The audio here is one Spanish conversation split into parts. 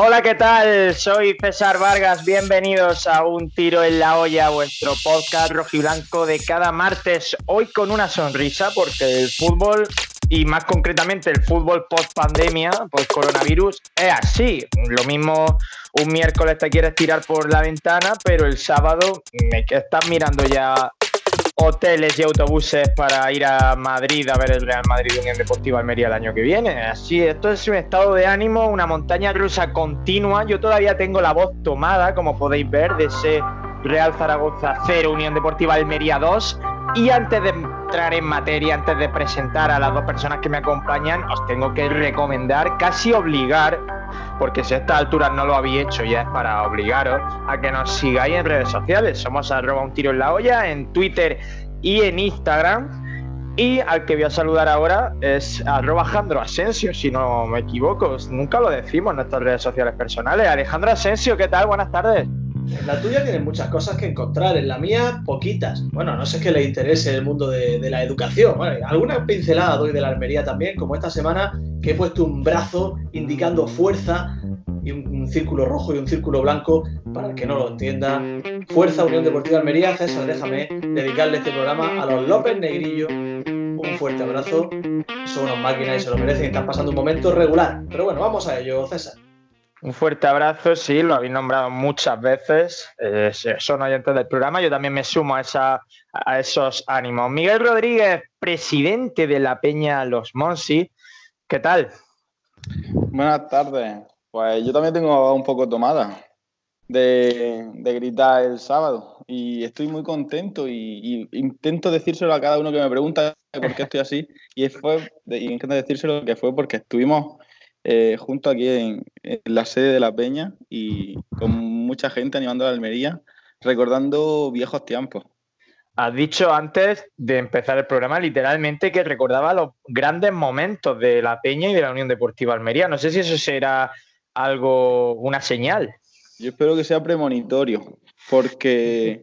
Hola, ¿qué tal? Soy César Vargas. Bienvenidos a Un Tiro en la Olla, vuestro podcast rojiblanco de cada martes. Hoy con una sonrisa, porque el fútbol, y más concretamente el fútbol post pandemia, post coronavirus, es así. Lo mismo un miércoles te quieres tirar por la ventana, pero el sábado me estás mirando ya hoteles y autobuses para ir a Madrid a ver el Real Madrid Unión Deportiva Almería el año que viene. Así, esto es un estado de ánimo, una montaña rusa continua. Yo todavía tengo la voz tomada, como podéis ver, de ese Real Zaragoza 0, Unión Deportiva Almería 2. Y antes de entrar en materia, antes de presentar a las dos personas que me acompañan, os tengo que recomendar, casi obligar, porque si a esta altura no lo habéis hecho, ya es para obligaros a que nos sigáis en redes sociales. Somos arroba un tiro en la olla, en Twitter y en Instagram. Y al que voy a saludar ahora es arroba Alejandro Asensio, si no me equivoco. Nunca lo decimos en nuestras redes sociales personales. Alejandro Asensio, ¿qué tal? Buenas tardes. En la tuya tienes muchas cosas que encontrar, en la mía poquitas. Bueno, no sé qué le interese el mundo de, la educación. Bueno, alguna pincelada doy de la Almería también, como esta semana que he puesto un brazo indicando fuerza y un, un, círculo rojo y un círculo blanco, para el que no lo entienda. Fuerza Unión Deportiva Almería, César, déjame dedicarle este programa a los López Negrillo. Un fuerte abrazo. Son unas máquinas y se lo merecen. Están pasando un momento regular. Pero bueno, vamos a ello, César. Un fuerte abrazo, sí, lo habéis nombrado muchas veces, eh, son oyentes del programa, yo también me sumo a, esa, a esos ánimos. Miguel Rodríguez, presidente de la Peña Los Monsi, ¿qué tal? Buenas tardes, pues yo también tengo un poco tomada de, de gritar el sábado y estoy muy contento y, intento decírselo a cada uno que me pregunta por qué estoy así y fue, y intento decírselo que fue porque estuvimos eh, junto aquí en, en, la sede de la Peña y con mucha gente animando a la Almería, recordando viejos tiempos. Has dicho antes de empezar el programa literalmente que recordaba los grandes momentos de la Peña y de la Unión Deportiva Almería. No sé si eso será algo, una señal. Yo espero que sea premonitorio, porque,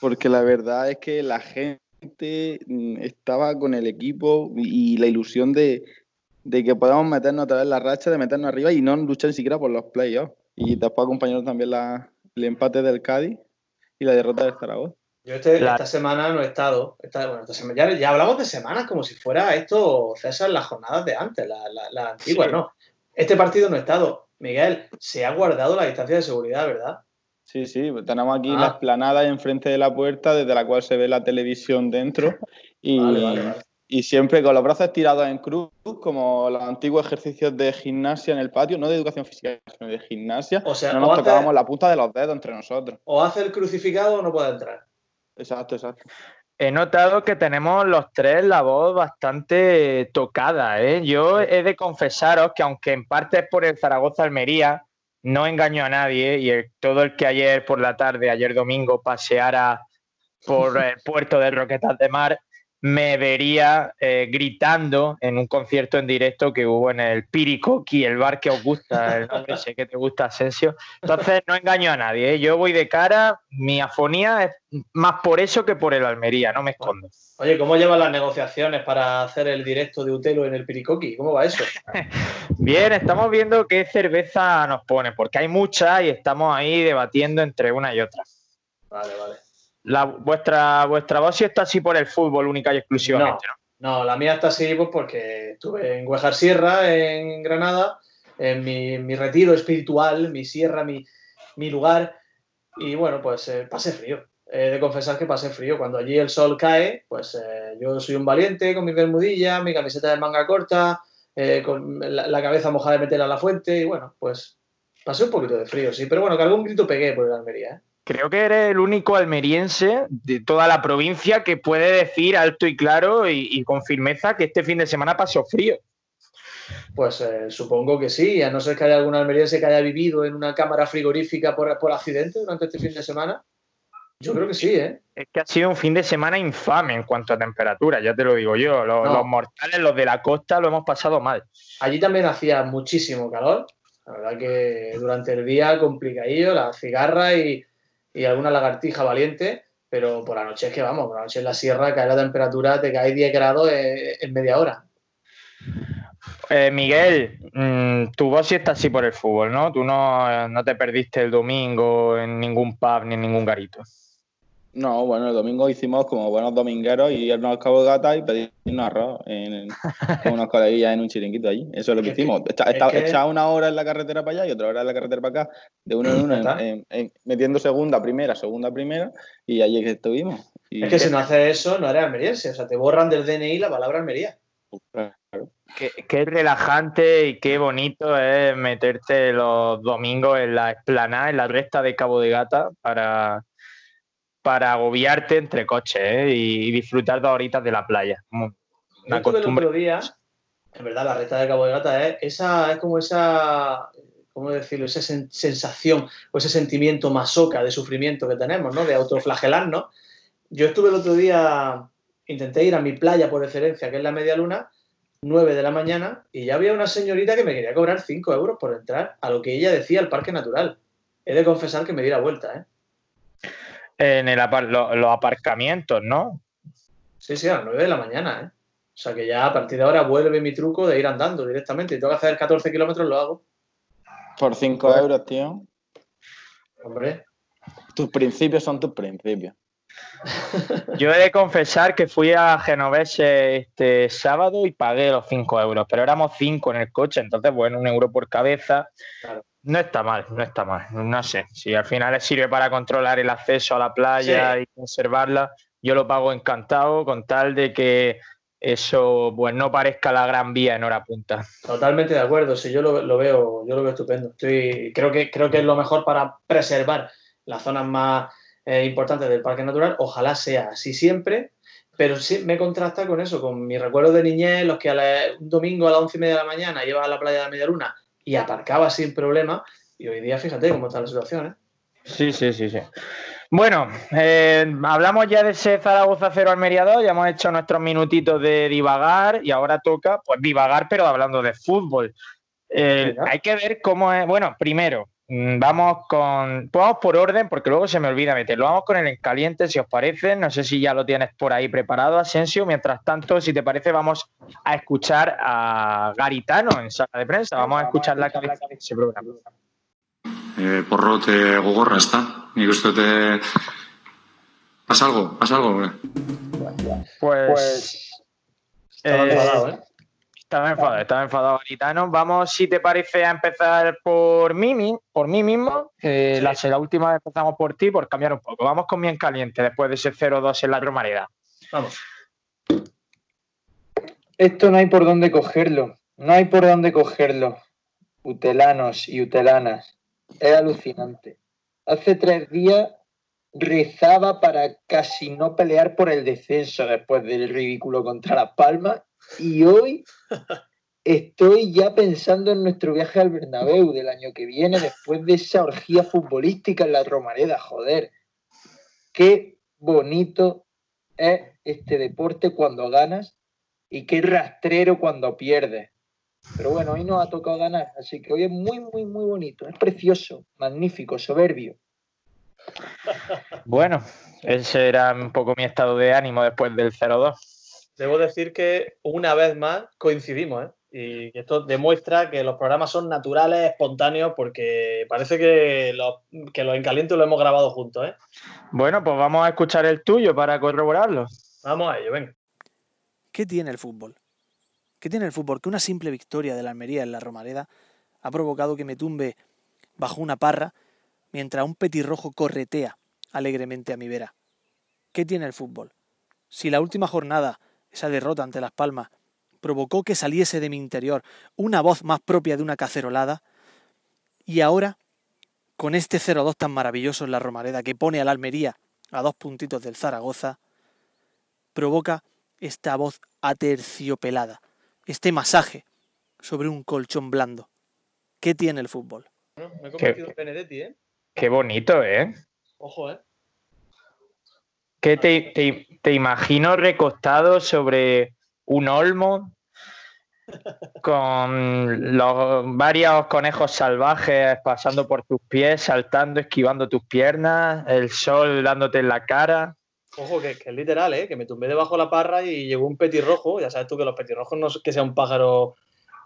porque la verdad es que la gente mm, estaba con el equipo y la ilusión de, de que podamos meternos otra vez la racha, de meternos arriba y no luchar ni siquiera por los playoffs. Y después acompañaron también la, el empate del Cádiz y la derrota del Zaragoza. Yo este, la... esta semana no he estado. Esta, bueno, esta semana, ya, ya, hablamos de semanas como si fuera esto, César, las jornadas de antes, la, la, la antigua, sí. ¿no? Este partido no he estado. Miguel, se ha guardado la distancia de seguridad, ¿verdad? Sí, sí, tenemos aquí ah. la esplanada enfrente de la puerta, desde la cual se ve la televisión dentro. Y, vale, vale, vale y siempre con los brazos estirados en cruz, como los antiguos ejercicios de gimnasia en el patio, no de educación física, sino de gimnasia. O sea, no nos tocábamos hace... la punta de los dedos entre nosotros. O hace el crucificado o no puede entrar. Exacto, exacto. He notado que tenemos los tres la voz bastante tocada. ¿eh? Yo he de confesaros que aunque en parte es por el Zaragoza Almería, no engaño a nadie y el, todo el que ayer por la tarde, ayer domingo, paseara por el puerto de Roquetas de Mar, me vería eh, gritando en un concierto en directo que hubo en el Piricoqui, el bar que os gusta, el nombre sé que te gusta, Asensio. Entonces no engaño a nadie, ¿eh? yo voy de cara, mi afonía es más por eso que por el Almería, no me escondo. Oye, ¿cómo llevan las negociaciones para hacer el directo de Utelo en el Piricoqui? ¿Cómo va eso? Bien, estamos viendo qué cerveza nos pone, porque hay muchas y estamos ahí debatiendo entre una y otra. Vale, vale. La, vuestra, vuestra voz sí está así por el fútbol única y exclusivamente, ¿no? No, la mía está así pues, porque estuve en Huejar Sierra, en Granada, en mi, mi retiro espiritual, mi sierra, mi, mi, lugar, y bueno, pues eh, pasé frío. He de confesar que pasé frío. Cuando allí el sol cae, pues eh, yo soy un valiente con mi bermudilla, mi camiseta de manga corta, eh, con la, la, cabeza mojada de meter a la fuente, y bueno, pues pasé un poquito de frío, sí, pero bueno, que algún grito pegué por el Almería, ¿eh? Creo que eres el único almeriense de toda la provincia que puede decir alto y claro y, y con firmeza que este fin de semana pasó frío. Pues eh, supongo que sí, a no ser que haya algún almeriense que haya vivido en una cámara frigorífica por, por accidente durante este fin de semana. Yo creo que sí, ¿eh? Es que ha sido un fin de semana infame en cuanto a temperatura, ya te lo digo yo. Los, no. los mortales, los de la costa, lo hemos pasado mal. Allí también hacía muchísimo calor. La verdad que durante el día complicadillo, la cigarra y, y alguna lagartija valiente, pero por la noche es que vamos, por la noche en la sierra cae la temperatura, te cae 10 grados en, media hora. Eh, Miguel, mm, tu voz sí está así por el fútbol, ¿no? Tú no, no te perdiste el domingo en ningún pub ni en ningún garito. No, bueno, el domingo hicimos como buenos domingueros y irnos al Cabo de Gata y pedirnos arroz en, con unas coleguillas en un chiringuito allí. Eso es lo que hicimos. Echaba una hora en la carretera para allá y otra hora en la carretera para acá, de uno en uno, metiendo segunda, primera, segunda, primera, y allí que estuvimos. es que si no haces eso, no eres almeriense. O sea, te borran del DNI la palabra Almería. Claro. Qué, qué, relajante y qué bonito es meterte los domingos en la esplanada, en la recta de Cabo de Gata, para para agobiarte entre coches ¿eh? y, disfrutar dos horitas de la playa. Una costumbre. El otro día, en verdad, la recta de Cabo de Gata es, esa, es como esa, ¿cómo decirlo? Esa sensación o ese sentimiento masoca de sufrimiento que tenemos, ¿no? De autoflagelarnos. Yo estuve el otro día, intenté ir a mi playa por excelencia, que es la Media Luna, 9 de la mañana, y ya había una señorita que me quería cobrar 5 euros por entrar a lo que ella decía el parque natural. He de confesar que me di la vuelta, ¿eh? En el los aparcamientos, ¿no? Sí, sí, a las 9 de la mañana, ¿eh? O sea que ya a partir de ahora vuelve mi truco de ir andando directamente. Y tengo que hacer 14 kilómetros, lo hago. Por 5 euros, tío. Hombre. Tus principios son tus principios. Yo he de confesar que fui a Genovese este sábado y pagué los 5 euros, pero éramos 5 en el coche, entonces, bueno, un euro por cabeza. Claro. No está mal, no está mal. No sé, si al final sirve para controlar el acceso a la playa y conservarla, yo lo pago encantado con tal de que eso pues no parezca la gran vía en hora punta. Totalmente de acuerdo, sí, yo lo, veo, yo lo veo estupendo. Estoy, creo que creo que es lo mejor para preservar las zonas más eh, importantes del parque natural. Ojalá sea así siempre, pero sí me contrasta con eso, con mis recuerdos de niñez, los que un domingo a las once y media de la mañana llevas a la playa de la Media Luna y aparcaba sin problema. Y hoy día, fíjate cómo está la situación, ¿eh? Sí, sí, sí, sí. Bueno, eh, hablamos ya de ese Zaragoza 0 Almería 2, ya hemos hecho nuestros minutitos de divagar y ahora toca, pues divagar, pero hablando de fútbol. Eh, hay que ver cómo es, bueno, primero, vamos con. Vamos por orden, porque luego se me olvida meterlo. Vamos con el en caliente, si os parece. No sé si ya lo tienes por ahí preparado, Asensio. Mientras tanto, si te parece, vamos a escuchar a Garitano en sala de prensa. Vamos a escuchar la cabeza de ese programa. Eh, porrote gogorra está. Y usted te. ¿Pasa algo? ¿Pasa algo? Pues. pues estaba enfadado, ¿eh? Estaba enfadado, estaba enfadado Garitano. Vamos, si te parece, a empezar por mí, por mí mismo. la, la, última vez empezamos por ti, por cambiar un poco. Vamos con bien caliente después de ese 0-2 en la Romareda. Vamos. Esto no hay por dónde cogerlo. No hay por dónde cogerlo. Utelanos y utelanas. Es alucinante. Hace tres días rezaba para casi no pelear por el descenso después del ridículo contra Las Palmas y hoy estoy ya pensando en nuestro viaje al Bernabéu del año que viene después de esa orgía futbolística en la Romareda, joder. Qué bonito es este deporte cuando ganas y qué rastrero cuando pierdes. Pero bueno, hoy nos ha tocado ganar, así que hoy es muy, muy, muy bonito. Es precioso, magnífico, soberbio. Bueno, ese era un poco mi estado de ánimo después del 0-2 debo decir que una vez más coincidimos, ¿eh? Y esto demuestra que los programas son naturales, espontáneos, porque parece que los, que los encalientes lo hemos grabado juntos, ¿eh? Bueno, pues vamos a escuchar el tuyo para corroborarlo. Vamos a ello, venga. ¿Qué tiene el fútbol? ¿Qué tiene el fútbol? Que una simple victoria de la Almería en la Romareda ha provocado que me tumbe bajo una parra mientras un petirrojo corretea alegremente a mi vera. ¿Qué tiene el fútbol? Si la última jornada esa derrota ante Las Palmas, provocó que saliese de mi interior una voz más propia de una cacerolada, y ahora, con este 0-2 tan maravilloso en la Romareda que pone a la Almería a dos puntitos del Zaragoza, provoca esta voz aterciopelada, este masaje sobre un colchón blando. ¿Qué tiene el fútbol? me he convertido en Benedetti, ¿eh? Qué bonito, ¿eh? Ojo, ¿eh? ¿Qué te, te, imagino recostado sobre un olmo con los varios conejos salvajes pasando por tus pies, saltando, esquivando tus piernas, el sol dándote en la cara. Ojo, que, es literal, ¿eh? que me tumbé debajo de la parra y llegó un petirrojo. Ya sabes tú que los petirrojos no es que sea un pájaro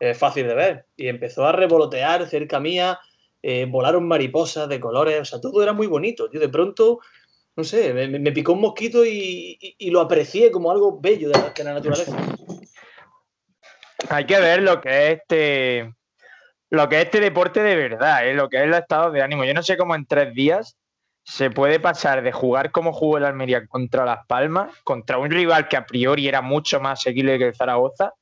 eh, fácil de ver. Y empezó a revolotear cerca mía, eh, volaron mariposas de colores, o sea, todo era muy bonito. Yo de pronto, no sé, me, picó un mosquito y, lo aprecié como algo bello de la naturaleza. Hay que ver lo que es este, lo que es este deporte de verdad, ¿eh? lo que es el estado de ánimo. Yo no sé cómo en tres días se puede pasar de jugar como jugó el Almería contra Las Palmas, contra un rival que a priori era mucho más seguible que el Zaragoza,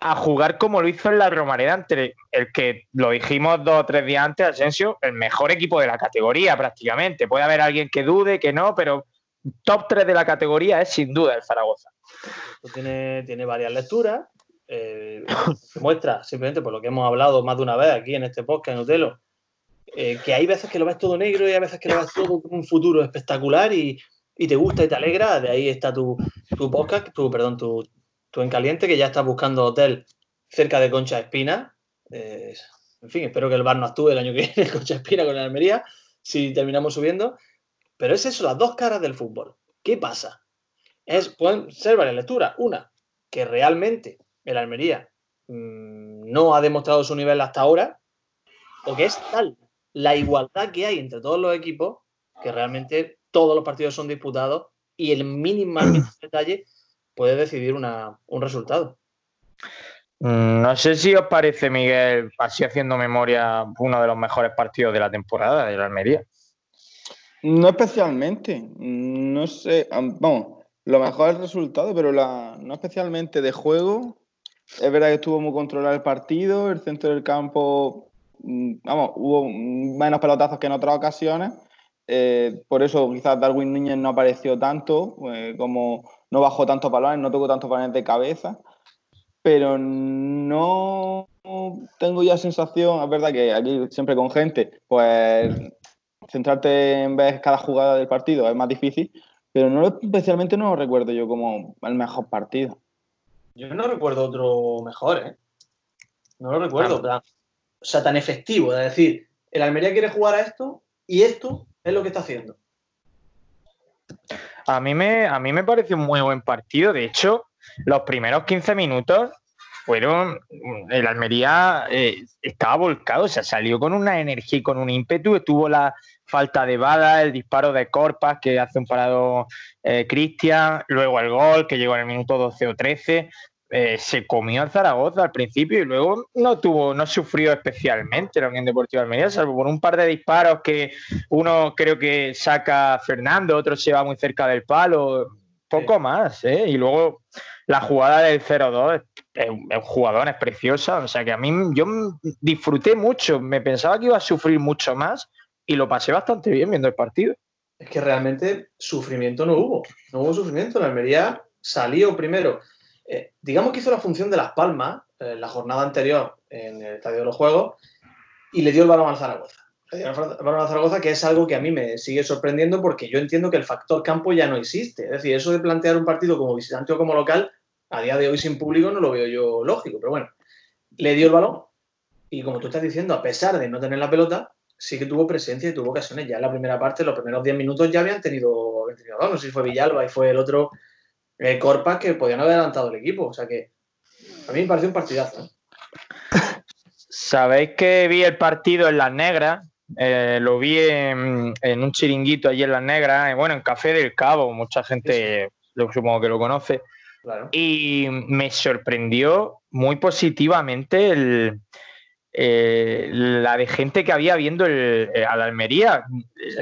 a jugar como lo hizo en la Romareda ante el que lo dijimos dos o tres días antes, Asensio, el mejor equipo de la categoría prácticamente. Puede haber alguien que dude, que no, pero top 3 de la categoría es sin duda el Zaragoza. Tiene, tiene varias lecturas eh, muestra, simplemente por lo que hemos hablado más de una vez aquí en este podcast en Utelo, eh, que hay veces que lo ves todo negro y hay veces que lo ves todo con un futuro espectacular y, te gusta y te alegra. De ahí está tu, tu podcast, tu, perdón, tu, tu en caliente, que ya estás buscando hotel cerca de Concha Espina. Eh, en fin, espero que el bar no actúe el año que viene, Concha Espina con la Almería, si terminamos subiendo. Pero es eso, las dos caras del fútbol. ¿Qué pasa? Es, pueden ser varias lecturas. Una, que realmente el Almería mm, no ha demostrado su nivel hasta ahora, o que es tal la igualdad que hay entre todos los equipos que realmente todos los partidos son disputados y el mínimo, detalle puede decidir un resultado. Mm, no sé si os parece, Miguel, así haciendo memoria, uno de los mejores partidos de la temporada de la Almería. No especialmente. No sé. Vamos, lo mejor es el resultado, pero la, no especialmente de juego. Es verdad que estuvo muy controlado el partido, el centro del campo, mm, vamos, hubo menos pelotazos que en otras ocasiones. Eh, por eso quizás Darwin Núñez no apareció tanto, eh, como no bajó tantos balones, no tocó tantos balones de cabeza. Pero no tengo ya sensación, es verdad que aquí siempre con gente, pues centrarte en ver cada jugada del partido es más difícil, pero no especialmente no lo recuerdo yo como el mejor partido. Yo no recuerdo otro mejor, ¿eh? No lo recuerdo. O sea, tan efectivo. Es decir, el Almería quiere jugar a esto y esto es lo que está haciendo. A mí me, a mí me pareció un muy buen partido. De hecho, los primeros 15 minutos fueron. El Almería eh, estaba volcado, o sea, salió con una energía y con un ímpetu. Tuvo la falta de Bada, el disparo de Corpas que hace un parado eh, Cristian, luego el gol que llegó en el minuto 12 o 13. Eh, se comió al Zaragoza al principio y luego no tuvo, no sufrió especialmente la Unión Deportiva Almería, salvo por un par de disparos que uno creo que saca Fernando, otro se va muy cerca del palo, poco más, ¿eh? Y luego la jugada del 0-2 es, jugador, es preciosa, o sea que a mí yo disfruté mucho, me pensaba que iba a sufrir mucho más y lo pasé bastante bien viendo el partido. Es que realmente sufrimiento no hubo, no hubo sufrimiento, la Almería salió primero eh, digamos que hizo la función de Las Palmas eh, la jornada anterior en el Estadio de los Juegos y le dio el balón al Zaragoza. Le dio el balón al Zaragoza, que es algo que a mí me sigue sorprendiendo porque yo entiendo que el factor campo ya no existe. Es decir, eso de plantear un partido como visitante o como local, a día de hoy sin público no lo veo yo lógico, pero bueno, le dio el balón y como tú estás diciendo, a pesar de no tener la pelota, sí que tuvo presencia y tuvo ocasiones. Ya en la primera parte, los primeros 10 minutos ya habían tenido, habían tenido no sé si fue Villalba y fue el otro eh, Corpas que podían haber adelantado el equipo. O sea que a mí me pareció un partidazo. ¿eh? Sabéis que vi el partido en Las Negras. Eh, lo vi en, un chiringuito allí en Las Negras, bueno, en Café del Cabo, mucha gente lo, supongo que lo conoce. Y me sorprendió muy positivamente el, la de gente que había viendo el, a la Almería.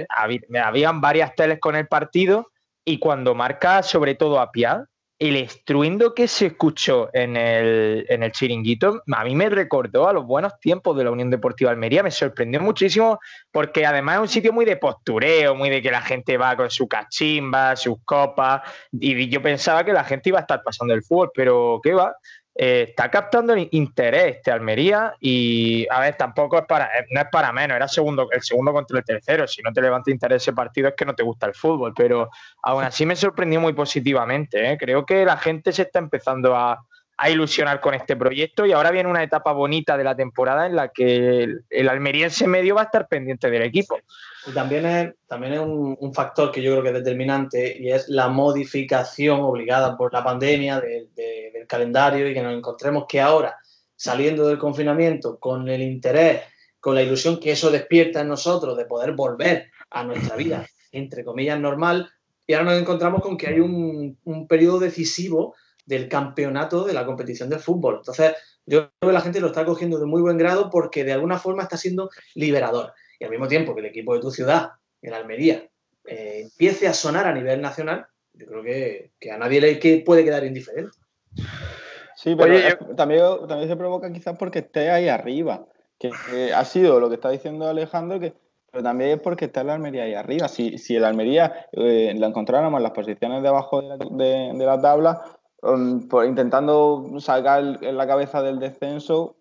habían varias teles con el partido y cuando marca sobre todo a Pia, el estruendo que se escuchó en el, en el chiringuito a mí me recordó a los buenos tiempos de la Unión Deportiva Almería, me sorprendió muchísimo porque además es un sitio muy de postureo, muy de que la gente va con su cachimba, sus copas y yo pensaba que la gente iba a estar pasando el fútbol, pero ¿qué va? Eh, está captando interés este Almería y a ver, tampoco es para, eh, no es para menos, era segundo, el segundo contra el tercero, si no te levanta interés ese partido es que no te gusta el fútbol, pero aún así me sorprendió muy positivamente, ¿eh? creo que la gente se está empezando a, a ilusionar con este proyecto y ahora viene una etapa bonita de la temporada en la que el, el almeriense medio va a estar pendiente del equipo. Y también es, también es un, un, factor que yo creo que es determinante y es la modificación obligada por la pandemia de, de, del calendario y que nos encontremos que ahora, saliendo del confinamiento, con el interés, con la ilusión que eso despierta en nosotros de poder volver a nuestra vida, entre comillas, normal, y ahora nos encontramos con que hay un, un periodo decisivo del campeonato de la competición del fútbol. Entonces, yo creo que la gente lo está cogiendo de muy buen grado porque de alguna forma está siendo liberador. Y al mismo tiempo que el equipo de tu ciudad, en Almería, eh, empiece a sonar a nivel nacional, yo creo que, que a nadie le que puede quedar indiferente. Sí, pero Oye, yo... también, también se provoca quizás porque esté ahí arriba, que, que, ha sido lo que está diciendo Alejandro, que pero también es porque está el Almería ahí arriba. Si, si el Almería eh, la encontráramos en las posiciones de abajo de la, de, de la tabla, um, por, intentando sacar en la cabeza del descenso,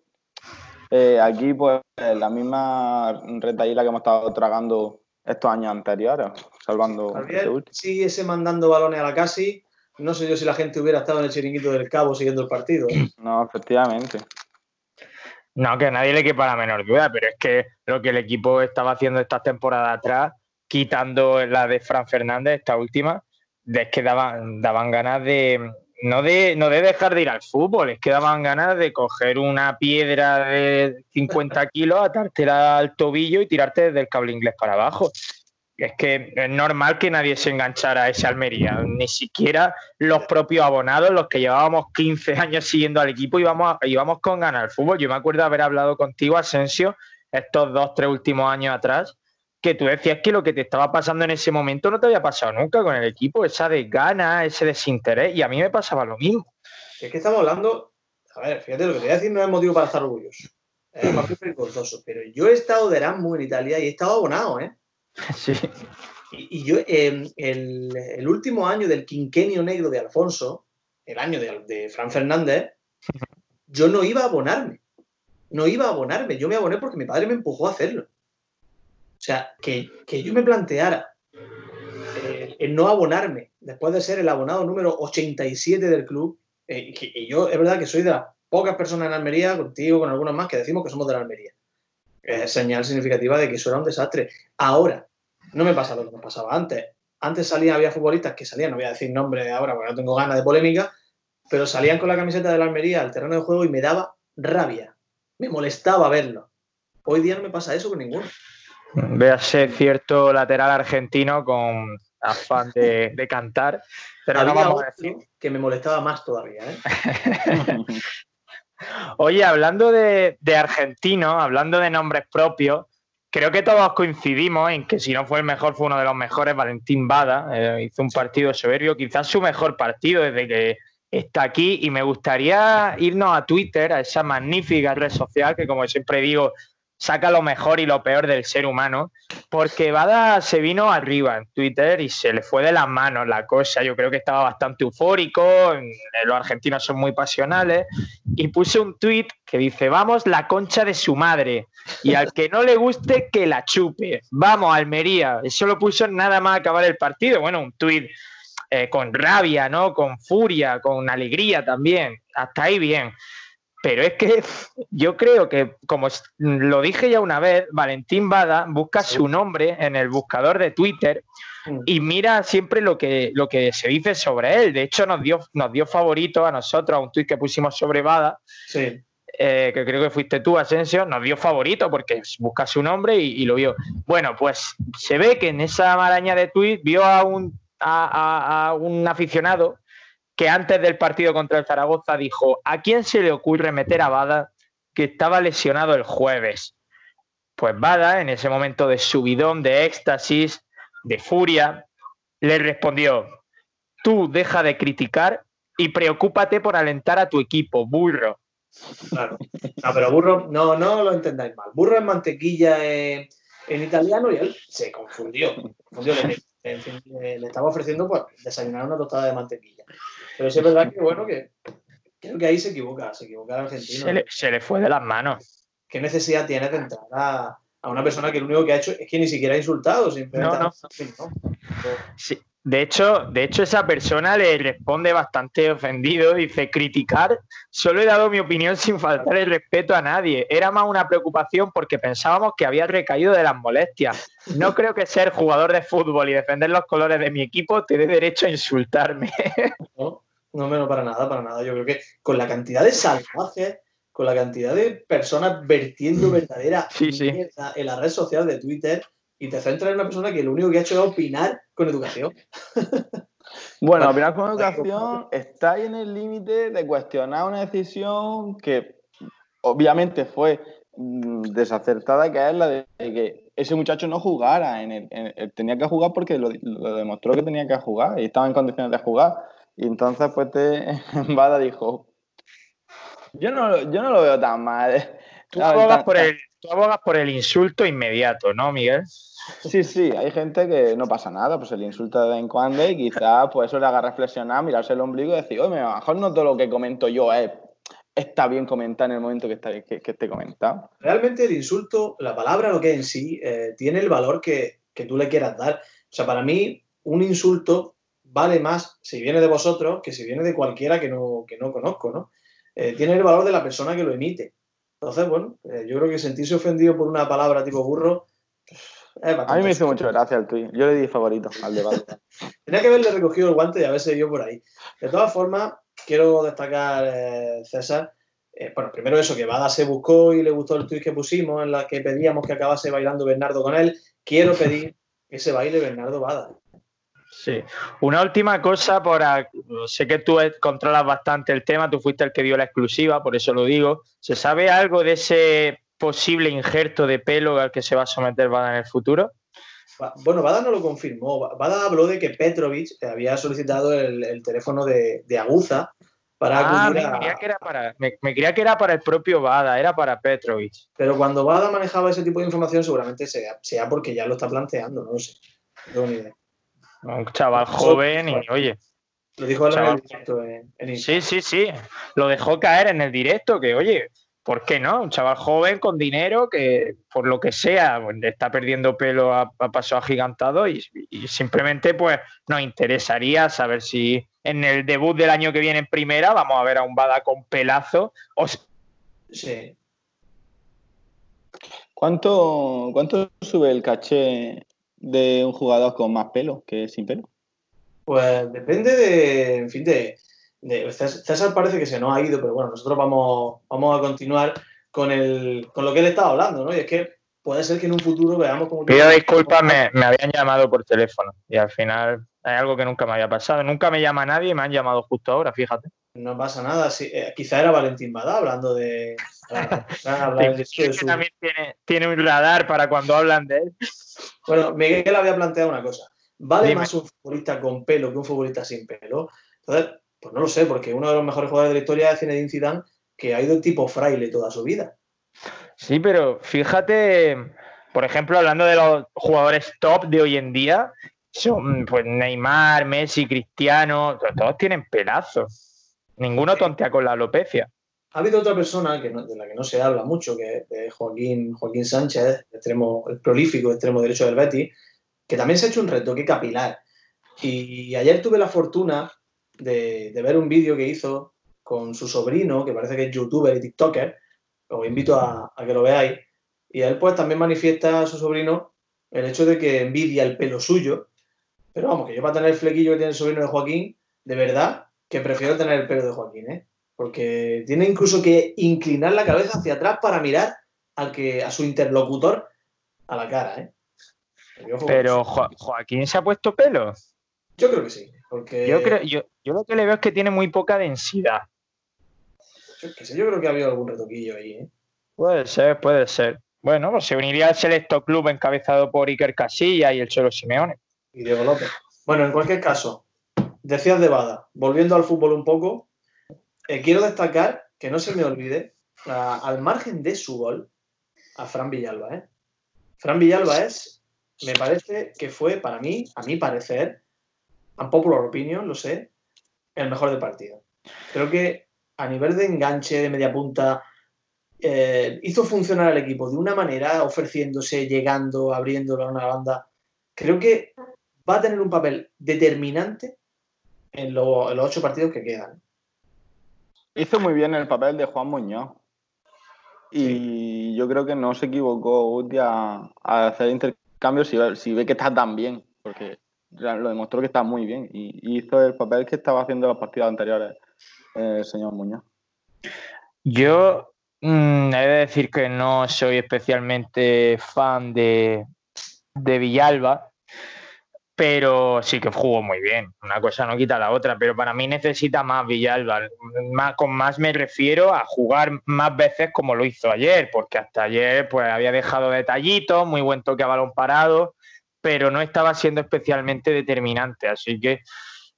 eh, aquí pues la misma retaíla que hemos estado tragando estos años anteriores, salvando. Javier, siguiese mandando balones a la casi. No sé yo si la gente hubiera estado en el chiringuito del cabo siguiendo el partido. ¿eh? No, efectivamente. No, que a nadie le quepa la menor duda, pero es que lo que el equipo estaba haciendo estas temporadas atrás, quitando la de Fran Fernández, esta última, es que daban, daban ganas de, no de, no de dejar de ir al fútbol, es que daban ganas de coger una piedra de 50 kilos, atártela al tobillo y tirarte desde el cable inglés para abajo. Es que es normal que nadie se enganchara a ese Almería, ni siquiera los propios abonados, los que llevábamos 15 años siguiendo al equipo, íbamos, íbamos con ganas al fútbol. Yo me acuerdo de haber hablado contigo, Asensio, estos dos, tres últimos años atrás, que tú decías que lo que te estaba pasando en ese momento no te había pasado nunca con el equipo, esa desgana, ese desinterés, y a mí me pasaba lo mismo. Es que estamos hablando, a ver, fíjate, lo que te voy a decir no es motivo para estar orgulloso, es más vergonzoso, pero yo he estado de Erasmus en Italia y he estado abonado, ¿eh? Sí. Y, y yo, eh, el, el, último año del quinquenio negro de Alfonso, el año de, de Fran Fernández, yo no iba a abonarme. No iba a abonarme. Yo me aboné porque mi padre me empujó a hacerlo. Sea, que, que yo me planteara eh, el no abonarme después de ser el abonado número 87 del club, eh, y yo es verdad que soy de las pocas personas en Almería, contigo, con algunos más, que decimos que somos de la Almería. Señal significativa de que eso era un desastre. Ahora, no me pasa lo que me pasaba antes. Antes salían, había futbolistas que salían, no voy a decir nombre ahora porque no tengo ganas de polémica, pero salían con la camiseta de la Almería al terreno de juego y me daba rabia. Me molestaba verlo. Hoy día no me pasa eso con ninguno. Véase cierto lateral argentino con afán de, de cantar, pero Había no vamos a decir. Que me molestaba más todavía. ¿eh? Oye, hablando de, de argentino, hablando de nombres propios, creo que todos coincidimos en que si no fue el mejor, fue uno de los mejores, Valentín Bada. Eh, hizo un partido soberbio, quizás su mejor partido desde que está aquí. Y me gustaría irnos a Twitter, a esa magnífica red social que, como siempre digo, saca lo mejor y lo peor del ser humano, porque Bada se vino arriba en Twitter y se le fue de las manos la cosa. Yo creo que estaba bastante eufórico, los argentinos son muy pasionales, y puse un tweet que dice, vamos la concha de su madre, y al que no le guste, que la chupe. Vamos, Almería. Eso lo puso nada más acabar el partido. Bueno, un tweet eh, con rabia, ¿no? Con furia, con alegría también. Hasta ahí bien. Pero es que yo creo que, como lo dije ya una vez, Valentín Bada busca su nombre en el buscador de Twitter y mira siempre lo que, lo que se dice sobre él. De hecho, nos dio, nos dio favorito a nosotros a un tweet que pusimos sobre Bada. Sí. Eh, que creo que fuiste tú, Asensio, nos dio favorito porque busca su nombre y, y, lo vio. Bueno, pues se ve que en esa maraña de tweets vio a un, a, a, a un aficionado que antes del partido contra el Zaragoza dijo, ¿a quién se le ocurre meter a Bada que estaba lesionado el jueves? Pues Bada, en ese momento de subidón, de éxtasis, de furia, le respondió, tú deja de criticar y preocúpate por alentar a tu equipo, burro. Claro. No, pero burro, no, no lo entendáis mal. Burro es mantequilla en, en italiano y él se confundió. confundió le, le, le, estaba ofreciendo pues, desayunar una tostada de mantequilla. Pero sí es verdad que, bueno, que creo que ahí se equivoca, se equivoca el argentino. Se le, se le fue de las manos. ¿Qué necesidad tiene de entrar a, a, una persona que lo único que ha hecho es que ni siquiera ha insultado? No, no. no. Sí. De hecho, de hecho, esa persona le responde bastante ofendido, dice, criticar, solo he dado mi opinión sin faltar el respeto a nadie. Era más una preocupación porque pensábamos que había recaído de las molestias. No creo que ser jugador de fútbol y defender los colores de mi equipo te dé derecho a insultarme. No, no menos para nada, para nada. Yo creo que con la cantidad de salvajes, con la cantidad de personas vertiendo verdadera Sí, en la red social de Twitter, y te centras en una persona que lo único que ha hecho es opinar con educación. Bueno, opinar con educación está ahí en el límite de cuestionar una decisión que obviamente fue mm, desacertada, que es la de que ese muchacho no jugara. En el, en el- tenía que jugar porque lo, lo demostró que tenía que jugar y estaba en condiciones de jugar. Y entonces, pues, te, Bada dijo: Yo no, lo- yo no lo veo tan mal. Tú tan- por el, tú abogas por el insulto inmediato, ¿no, Miguel? Sí, sí, hay gente que no pasa nada, pues se le insulta de vez en cuando y quizás pues eso le haga reflexionar, mirarse el ombligo y decir, oye, a lo mejor no todo lo que comento yo es, está bien comentar en el momento que, está, que, que esté comentado. Realmente el insulto, la palabra lo que es en sí, eh, tiene el valor que, que tú le quieras dar. O sea, para mí, un insulto vale más si viene de vosotros que si viene de cualquiera que no, que no conozco, ¿no? Eh, tiene el valor de la persona que lo emite. Entonces, bueno, eh, yo creo que sentirse ofendido por una palabra tipo burro es bastante A mí me hizo mucho gracia el tuit, yo le di favorito al debate. Tenía que haberle recogido el guante y haberse ido por ahí. De todas formas, quiero destacar, eh, César, eh, bueno, primero eso, que Bada se buscó y le gustó el tuit que pusimos en la que pedíamos que acabase bailando Bernardo con él. Quiero pedir que se baile Bernardo Bada. Sí. Una última cosa, por a- sé que tú controlas bastante el tema, tú fuiste el que dio la exclusiva, por eso lo digo. ¿Se sabe algo de ese posible injerto de pelo al que se va a someter Bada en el futuro? Bueno, Bada no lo confirmó. Ba- Bada habló de que Petrovic había solicitado el, el teléfono de, de Aguza para Ah, acudir me a- creía, que era para, me, me creía que era para el propio Bada, era para Petrovic. Pero cuando Bada manejaba ese tipo de información, seguramente sea, sea porque ya lo está planteando, no lo sé. No tengo ni idea. Un chaval joven y, oye, Lo dijo en el directo en, en Sí, sí, sí. Lo dejó caer en el directo, que oye, ¿por qué no? Un chaval joven con dinero que, por lo que sea, pues, le está perdiendo pelo a, a paso agigantado y, y simplemente pues nos interesaría saber si en el debut del año que viene en primera vamos a ver a un Bada con pelazo o Sí. ¿Cuánto, ¿Cuánto sube el caché de un jugador con más pelo que sin pelo? Pues depende de, en fin, de, de- Cés- César parece que se nos ha ido, pero bueno, nosotros vamos, vamos a continuar con, el, con lo que él estaba hablando, ¿no? Y es que puede ser que en un futuro veamos como... Pido disculpas, me, me habían llamado por teléfono y al final es algo que nunca me había pasado. Nunca me llama nadie y me han llamado justo ahora, fíjate. No pasa nada, sí, eh, quizá era Valentín Bada hablando de... hablar de- de Que su- también tiene, tiene un radar para cuando hablan de él. Bueno, Miguel había planteado una cosa. ¿Vale Dime. más un futbolista con pelo que un futbolista sin pelo? Entonces, pues no lo sé, porque uno de los mejores jugadores de la historia es Zinedine Zidane, que ha ido tipo fraile toda su vida. Sí, pero fíjate, por ejemplo, hablando de los jugadores top de hoy en día, son pues Neymar, Messi, Cristiano, to- todos tienen pelazos. Ninguno tontea con la alopecia. Ha habido otra persona que no- de la que no se habla mucho, que es Joaquín, Joaquín Sánchez, extremo, el prolífico extremo derecho del Betis, que también se ha hecho un retoque capilar. Y ayer tuve la fortuna de, de ver un vídeo que hizo con su sobrino, que parece que es youtuber y tiktoker. Os invito a, a que lo veáis. Y él pues también manifiesta a su sobrino el hecho de que envidia el pelo suyo. Pero vamos, que yo para tener el flequillo que tiene el sobrino de Joaquín, de verdad que prefiero tener el pelo de Joaquín, ¿eh? Porque tiene incluso que inclinar la cabeza hacia atrás para mirar al que, a su interlocutor a la cara, ¿eh? Pero Jo- Joaquín se ha puesto pelo. yo creo que sí, porque Yo creo, yo, yo lo que le veo es que tiene muy poca densidad. yo, sé, yo creo que ha habido algún retoquillo ahí, ¿eh? Puede ser, puede ser. Bueno, pues se uniría al selecto club encabezado por Iker Casillas y el Cholo Simeone. y Diego López. Bueno, en cualquier caso, decías de Bada, volviendo al fútbol un poco, eh, quiero destacar que no se me olvide, al margen de su gol, a Fran Villalba. ¿eh? Fran Villalba es, me parece que fue para mí, a mi parecer, un popular opinion, lo sé, el mejor del partido. Creo que a nivel de enganche, de media punta, eh, hizo funcionar al equipo de una manera, ofreciéndose, llegando, abriéndolo a una banda. Creo que va a tener un papel determinante en, lo- en los ocho partidos que quedan. Hizo muy bien el papel de Juan Muñoz. Y yo creo que no se equivocó Guti a, a hacer intercambios si ve, si ve que está tan bien, porque lo demostró que está muy bien y, y hizo el papel que estaba haciendo en los partidos anteriores eh, el señor Muñoz. Yo mm, he de decir que no soy especialmente fan de, de Villalba, pero sí que jugó muy bien. Una cosa no quita la otra, pero para mí necesita más Villalba. Más, con más me refiero a jugar más veces como lo hizo ayer, porque hasta ayer pues había dejado detallitos, muy buen toque a balón parado, pero no estaba siendo especialmente determinante. Así que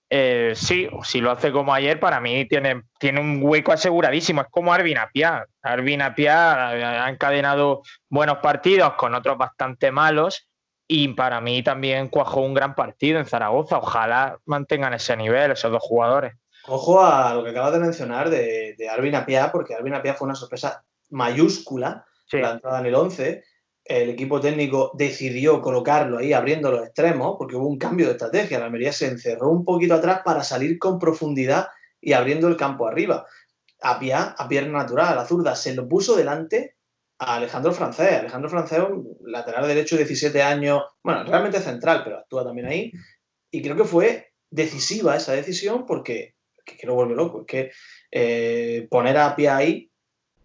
eh, sí, si lo hace como ayer, para mí tiene, tiene un hueco aseguradísimo. Es como Arvin Apia. Arvin Apia ha encadenado buenos partidos con otros bastante malos y para mí también cuajó un gran partido en Zaragoza. Ojalá mantengan ese nivel esos dos jugadores. Ojo a lo que acabas de mencionar de, de Alvin Apia, porque Alvin Apia fue una sorpresa mayúscula Sí. la entrada en el 11. El equipo técnico decidió colocarlo ahí abriendo los extremos porque hubo un cambio de estrategia. La Almería se encerró un poquito atrás para salir con profundidad y abriendo el campo arriba. Apia, a pierna natural, a zurda, se lo puso delante a Alejandro Francés. Alejandro Francés, lateral derecho, 17 años, bueno, realmente central, pero actúa también ahí. Y creo que fue decisiva esa decisión porque, que, que lo vuelve loco, es que eh, poner a Apia ahí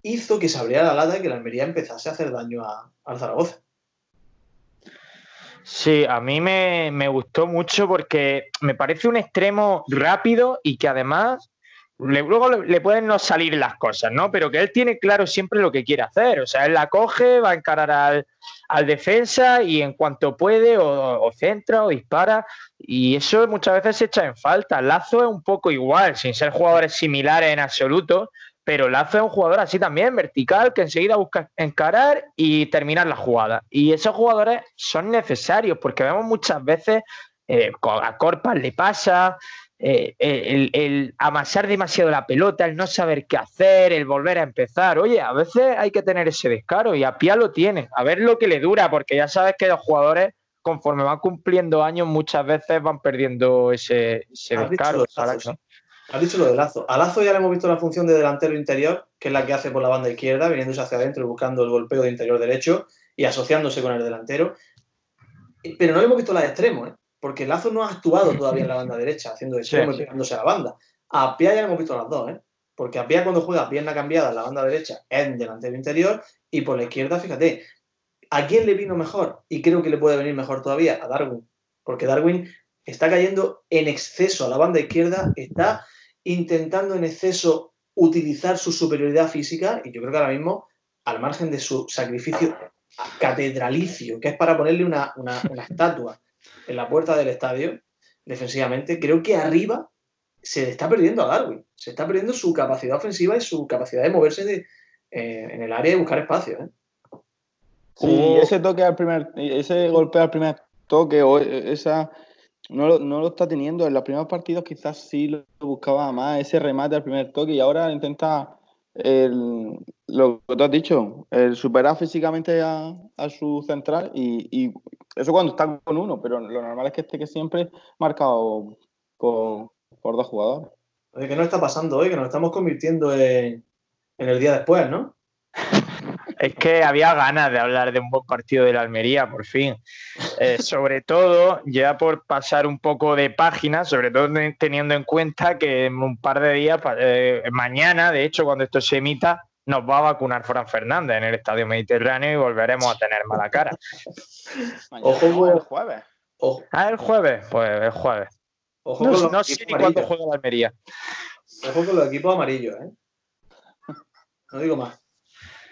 hizo que se abriera la lata y que la Almería empezase a hacer daño al Zaragoza. Sí, a mí me gustó mucho porque me parece un extremo rápido y que además le- luego le, pueden no salir las cosas, ¿no? Pero que él tiene claro siempre lo que quiere hacer. O sea, él la coge, va a encarar al, al defensa y en cuanto puede o, o centra o dispara. Y eso muchas veces se echa en falta. Lazo es un poco igual, sin ser jugadores similares en absoluto, pero Lazo es un jugador así también, vertical, que enseguida busca encarar y terminar la jugada. Y esos jugadores son necesarios porque vemos muchas veces, eh, a Corpas le pasa, eh, el, el amasar demasiado la pelota, el no saber qué hacer, el volver a empezar. Oye, a veces hay que tener ese descaro y a Pia lo tiene, a ver lo que le dura, porque ya sabes que los jugadores, conforme van cumpliendo años, muchas veces van perdiendo ese, ese Has dicho descaro. Lazo. Has dicho lo de Lazo. A Lazo ya le hemos visto la función de delantero interior, que es la que hace por la banda izquierda, viniéndose hacia adentro y buscando el golpeo de interior derecho y asociándose con el delantero. Pero no le hemos visto la de extremo, ¿eh? Porque Lazo no ha actuado todavía en la banda derecha, haciendo de Sí, extremo y sí. pegándose a la banda. A Pia ya le hemos visto las dos, ¿eh? porque a Pia cuando juega pierna cambiada en la banda derecha es delantero interior y por la izquierda, fíjate, ¿a quién le vino mejor? Y creo que le puede venir mejor todavía a Darwin, porque Darwin está cayendo en exceso a la banda izquierda, está intentando en exceso utilizar su superioridad física y yo creo que ahora mismo, al margen de su sacrificio catedralicio, que es para ponerle una, una- una estatua en la puerta del estadio, defensivamente, creo que arriba se le está perdiendo a Darwin, se está perdiendo su capacidad ofensiva y su capacidad de moverse de- eh, en el área y buscar espacio. ¿eh? Sí, ese toque al primer, ese golpe al primer toque o esa no lo, no lo está teniendo. En los primeros partidos quizás sí lo buscaba más, ese remate al primer toque, y ahora intenta el- lo que tú has dicho, el superar físicamente a, a su central y, y eso cuando está con uno, pero lo normal es que esté que siempre marcado por, por dos jugadores. Oye, ¿qué nos está pasando hoy? Que nos estamos convirtiendo en, en el día después, ¿no? Es que había ganas de hablar de un buen partido de la Almería, por fin. Eh, sobre todo, ya por pasar un poco de página, sobre todo te- teniendo en cuenta que en un par de días, eh, mañana, de hecho, cuando esto se emita, nos va a vacunar Fran Fernández en el Estadio Mediterráneo y volveremos a tener mala cara. Ojo, con- el jueves. Ojo, Ah, el jueves, pues el jueves. ojo No, con los no sé equipos ni cuándo amarillos. juega la Almería. Ojo con los equipos amarillos, ¿eh? No digo más.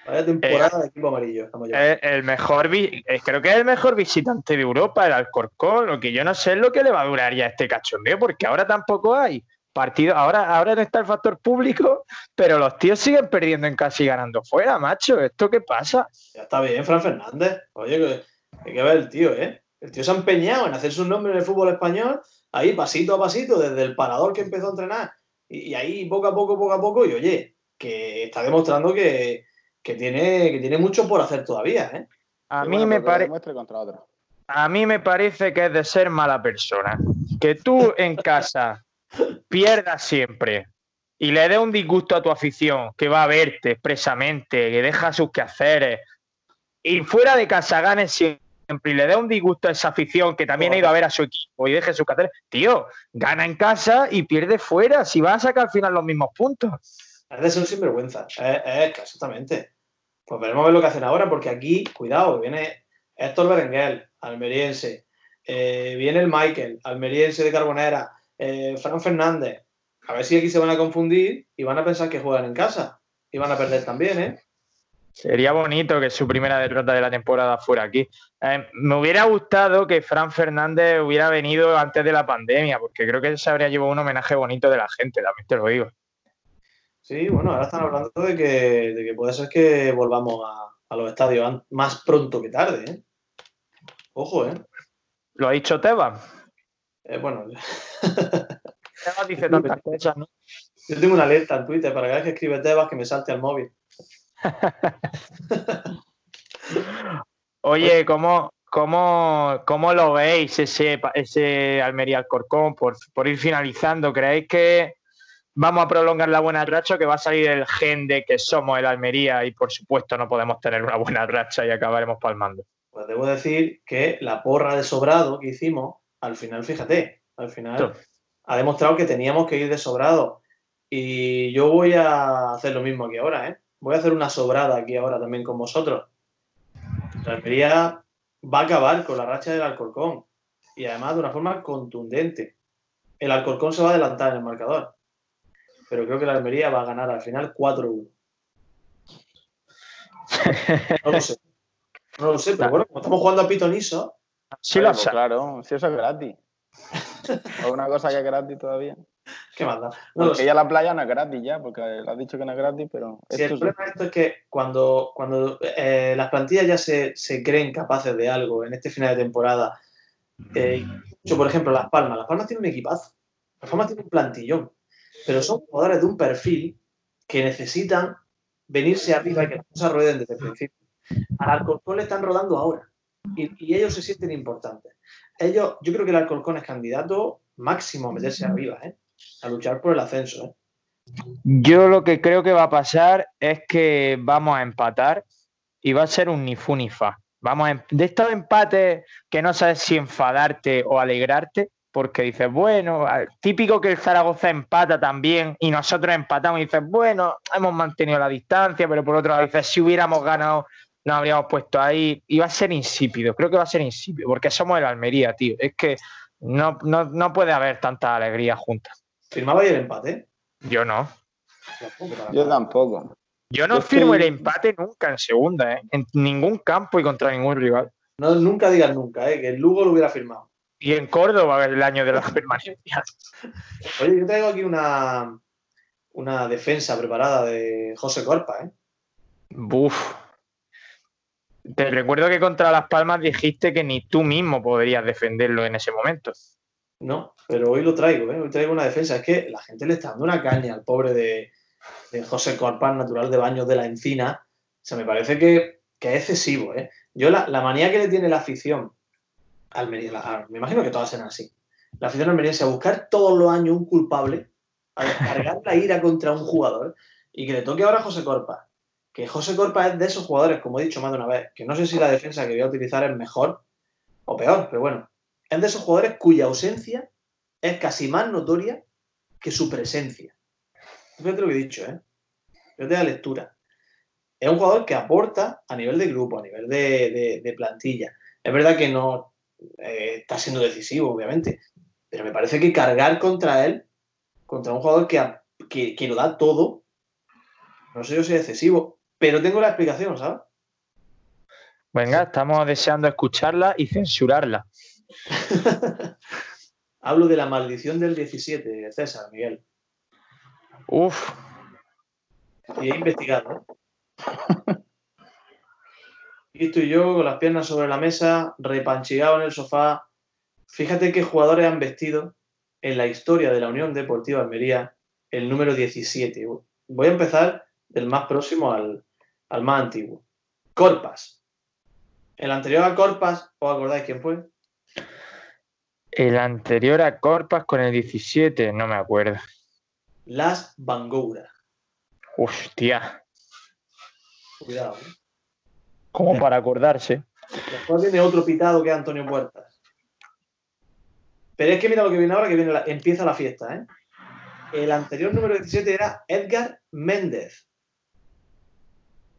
Vaya temporada de equipo amarillo. ya. Eh, el mejor, eh, creo que es el mejor visitante de Europa, el Alcorcón. Lo que yo no sé es lo que le va a durar ya este cachondeo, porque ahora tampoco hay partido. Ahora, ahora no está el factor público, pero los tíos siguen perdiendo en casa y ganando fuera, macho. ¿Esto qué pasa? Ya está bien, Fran Fernández. Oye, que hay que ver el tío, ¿eh? El tío se ha empeñado en hacer su nombre en el fútbol español, ahí pasito a pasito, desde el parador que empezó a entrenar, y, y ahí poco a poco, poco a poco, y oye, que está demostrando que, que tiene, que tiene mucho por hacer todavía, ¿eh? A mí bueno, me otro. a mí me parece que es de ser mala persona. Que tú en casa pierdas siempre y le des un disgusto a tu afición, que va a verte expresamente, que deja sus quehaceres, y fuera de casa ganes siempre y le dé un disgusto a esa afición que también ha ido a ver a su equipo y deje sus quehaceres, tío, gana en casa y pierde fuera, si va a sacar al final los mismos puntos. Es de ser un sinvergüenza, es, es exactamente. Pues veremos a ver lo que hacen ahora, porque aquí, cuidado, viene Héctor Berenguer, almeriense, eh, viene el Michael, almeriense de Carbonera, eh, Fran Fernández. A ver si aquí se van a confundir y van a pensar que juegan en casa. Y van a perder también, ¿eh? Sería bonito que su primera derrota de la temporada fuera aquí. Eh, me hubiera gustado que Fran Fernández hubiera venido antes de la pandemia, porque creo que se habría llevado un homenaje bonito de la gente, también te lo digo. Sí, bueno, ahora están hablando de que, de que puede ser que volvamos a, a los estadios más pronto que tarde, ¿eh? Ojo, ¿eh? Lo ha dicho Tebas. Eh, bueno, Tebas dice tantas cosas, ¿no? yo tengo una alerta en Twitter para cada vez que escribe Tebas que me salte al móvil. Oye, ¿cómo, cómo, cómo lo veis ese, ese Almería Alcorcón? Por, por ir finalizando, ¿creéis que vamos a prolongar la buena racha que va a salir el gen de que somos el Almería y por supuesto no podemos tener una buena racha y acabaremos palmando? Pues debo decir que la porra de sobrado que hicimos, al final, fíjate, al final ha demostrado que teníamos que ir de sobrado. Y yo voy a hacer lo mismo aquí ahora, ¿eh? Voy a hacer una sobrada aquí ahora también con vosotros. La Almería va a acabar con la racha del Alcorcón. Y además de una forma contundente. El Alcorcón se va a adelantar en el marcador. Pero creo que la Almería va a ganar al final 4-1. No lo sé. No lo sé, pero bueno, como estamos jugando a Pitoniso, Sí lo sé. claro, si eso es gratis. o una cosa que es gratis todavía. ¿qué más da? No Porque ya la playa no es gratis ya, porque le has dicho que no es gratis, pero Sí, el esto problema de esto es que cuando, cuando eh, las plantillas ya se, se creen capaces de algo en este final de temporada, eh, yo, por ejemplo, Las Palmas, Las Palmas tiene un equipazo, Las Palmas tiene un plantillón, pero son jugadores de un perfil que necesitan venirse arriba y que las cosas rueden desde el principio. Al Alcorcón le están rodando ahora y, ellos se sienten importantes. Ellos, yo creo que el Alcorcón es candidato máximo a meterse arriba, ¿eh? a luchar por el ascenso. ¿eh? Yo lo que creo que va a pasar es que vamos a empatar y va a ser un ni fu ni fa. Vamos a em- de estos empates que no sabes si enfadarte o alegrarte, porque dices, bueno, a- típico que el Zaragoza empata también y nosotros empatamos y dices, bueno, hemos mantenido la distancia, pero por otro lado dices, si hubiéramos ganado, nos habríamos puesto ahí y va a ser insípido. Creo que va a ser insípido, porque somos el Almería, tío. Es que no, no, no puede haber tanta alegría juntas. Firmaba ahí el empate. Yo no. Yo tampoco. Yo no firmo el empate nunca en segunda, ¿eh? en ningún campo y contra ningún rival. No, nunca digas nunca, ¿eh? que el Lugo lo hubiera firmado. Y en Córdoba el año de la permanencia. Oye, yo traigo aquí una, una defensa preparada de José Corpa, ¿eh? Buf. Te recuerdo que contra Las Palmas dijiste que ni tú mismo podrías defenderlo en ese momento. No, pero hoy lo traigo, ¿eh? Hoy traigo una defensa. Es que la gente le está dando una caña al pobre de, de José Corpa, natural de Baños de la Encina. O sea, me parece que, que es excesivo, ¿eh? Yo la, la manía que le tiene la afición Almería, la- a- me imagino que todas serán así. La afición almeriense a buscar todos los años un culpable, a descargar la ira contra un jugador y que le toque ahora a José Corpa. Que José Corpa es de esos jugadores, como he dicho más de una vez, que no sé si la defensa que voy a utilizar es mejor o peor, pero bueno, es de esos jugadores cuya ausencia es casi más notoria que su presencia. Fíjate lo que he dicho, ¿eh? Yo te da lectura. Es un jugador que aporta a nivel de grupo, a nivel de plantilla. Es verdad que no eh, está siendo decisivo, obviamente, pero me parece que cargar contra él, contra un jugador que, que, que lo da todo, no sé yo si es excesivo, pero tengo la explicación, ¿sabes? Venga, estamos deseando escucharla y censurarla. Hablo de la maldición del 17, César, Miguel. Uf, Y he investigado. ¿eh? Y yo con las piernas sobre la mesa, repanchigado en el sofá. Fíjate qué jugadores han vestido en la historia de la Unión Deportiva Almería el número 17. Voy a empezar del más próximo al, al más antiguo. Corpas. El anterior a Corpas, ¿os acordáis quién fue? El anterior a Corpas con el 17, no me acuerdo. Las Bangoura. Hostia, Cuidado. ¿eh? Como para acordarse. Después viene otro pitado que es Antonio Puertas. Pero es que mira lo que viene ahora, que viene la- empieza la fiesta, ¿eh? El anterior número 17 era Edgar Méndez.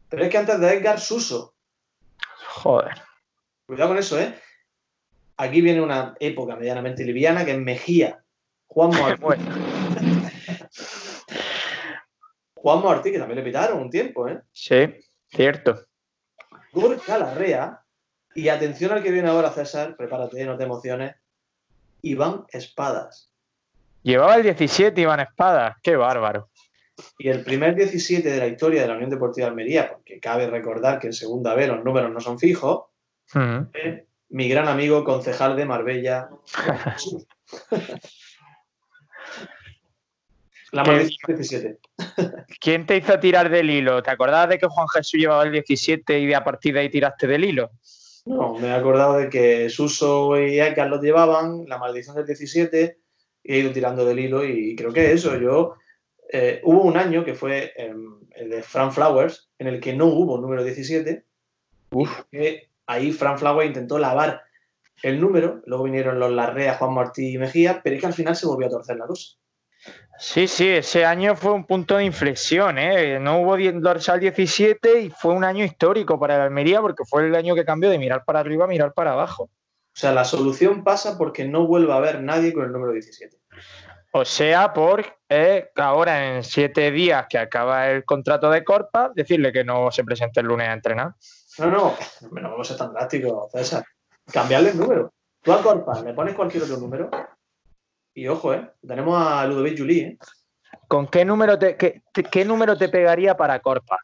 Pero es que antes de Edgar, Suso. Joder. Cuidado con eso, ¿eh? Aquí viene una época medianamente liviana que es Mejía. Juan Martí. Juan Martí, que también le pitaron un tiempo, ¿eh? sí, cierto. Gorka Larrea. Y atención al que viene ahora, César, prepárate, no te emociones. Iván Espadas. Llevaba el 17 Iván Espada. Qué bárbaro. Y el primer 17 de la historia de la Unión Deportiva de Almería, porque cabe recordar que en segunda B los números no son fijos, es mi gran amigo concejal de Marbella. la maldición 17. ¿Quién te hizo tirar del hilo? ¿Te acordabas de que Juan Jesús llevaba el 17 y de a partir de ahí tiraste del hilo? No, me he acordado de que Suso y Edgar los llevaban, la maldición del 17, y he ido tirando del hilo y creo que eso, yo... eh, hubo un año que fue em, el de Fran Flowers, en el que no hubo número 17, Uf. que ahí Fran Flowers intentó lavar el número, luego vinieron los Larrea, Juan Martí y Mejía, pero es que al final se volvió a torcer la cosa. Sí, sí, ese año fue un punto de inflexión, ¿eh? No hubo dorsal 17 y fue un año histórico para el Almería porque fue el año que cambió de mirar para arriba a mirar para abajo. O sea, la solución pasa porque no vuelva a haber nadie con el número 17. O sea, por eh, ahora en siete días que acaba el contrato de Corpa, decirle que no se presente el lunes a entrenar. No, no, no vamos a ser tan drásticos, César. Cambiarle el número. Tú a Corpa le pones cualquier otro número y ojo, ¿eh? Tenemos a Ludovic Juli, ¿eh? ¿Con qué número te, qué, te- qué número te pegaría para Corpa?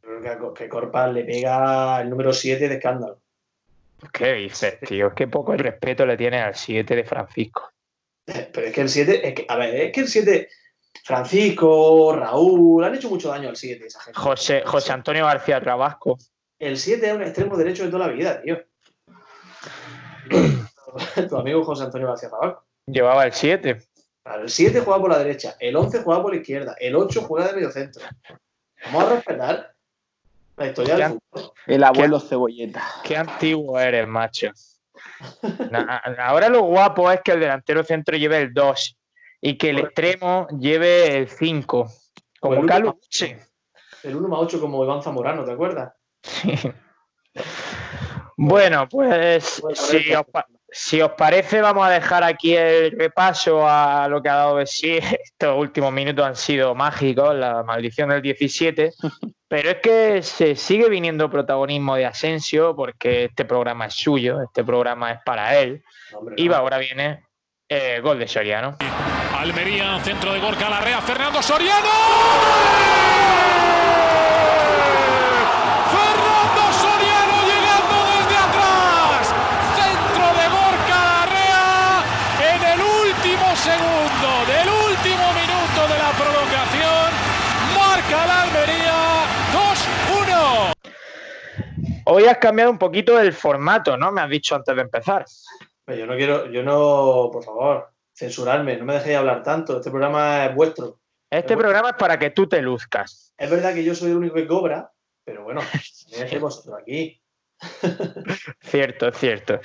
Creo que, a- que Corpa le pega el número 7 de escándalo. ¿Qué dices, tío? Es que poco respeto le tienes al 7 de Francisco. Eh, Pero es que el 7, es que, a ver, es que el 7, Francisco, Raúl, han hecho mucho daño al 7 esa gente. José, José Antonio García Trabasco. El 7 es un extremo derecho de toda la vida, tío. tu amigo José Antonio García Tabaco. Llevaba el 7. Claro, el 7 juega por la derecha, el 11 juega por la izquierda, el 8 juega de medio centro. Vamos a respetar la historia del fútbol. El abuelo cebolleta. Qué antiguo eres, macho. Na- Ahora lo guapo es que el delantero centro lleve el 2 y que el extremo lleve el 5. Como Pues Carlos. El 1 más 8 como Iván Zamorano, ¿te acuerdas? Sí. Bueno, pues Bueno, si os, pa- si os parece, vamos a dejar aquí el repaso a lo que ha dado de sí. Estos últimos minutos han sido mágicos, la maldición del 17. Pero es que se sigue viniendo protagonismo de Asensio porque este programa es suyo, este programa es para él. Hombre, Y no. ahora viene el gol de Soriano. Almería, centro de Gorka Larrea, Fernando Soriano. Fernando segundo del último minuto de la prolongación. Marca la Almería 2-1. Hoy has cambiado un poquito el formato, ¿no? Me has dicho antes de empezar. Yo no quiero, yo no, por favor, censurarme, no me dejéis hablar tanto. Este programa es vuestro. Este programa es para que tú te luzcas. Es verdad que yo soy el único que cobra, pero bueno, me dejéis vosotros aquí. Cierto, cierto.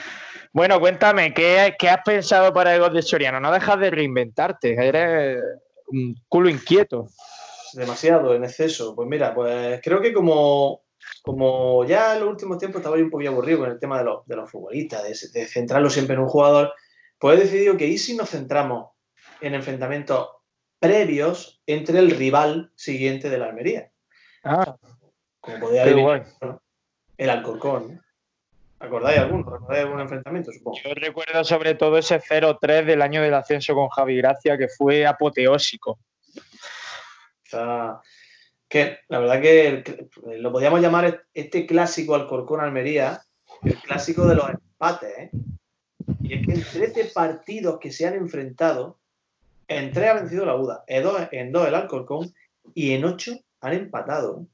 Bueno, cuéntame, ¿qué, qué has pensado para el gol de Soriano? No dejas de reinventarte, eres un culo inquieto. demasiado, en exceso. Pues mira, pues creo que como, como ya en los últimos tiempos estaba yo un poquito aburrido con el tema de los, de los futbolistas, de, de centrarlo siempre en un jugador, pues he decidido que ¿y si nos centramos en enfrentamientos previos entre el rival siguiente de la Almería? Ah, Como podía guay. el Alcorcón. ¿no? ¿Acordáis alguno? ¿Recordáis algún enfrentamiento? Supongo. Yo recuerdo sobre todo ese 0-3 del año del ascenso con Javi Gracia, que fue apoteósico. Quizá- que la verdad que el- lo podríamos llamar este clásico Alcorcón Almería, el clásico de los empates. ¿eh? Y es que en 13 partidos que se han enfrentado, en 3 ha vencido la UDA, en 2 en dos el Alcorcón y en 8 han empatado. ¿eh?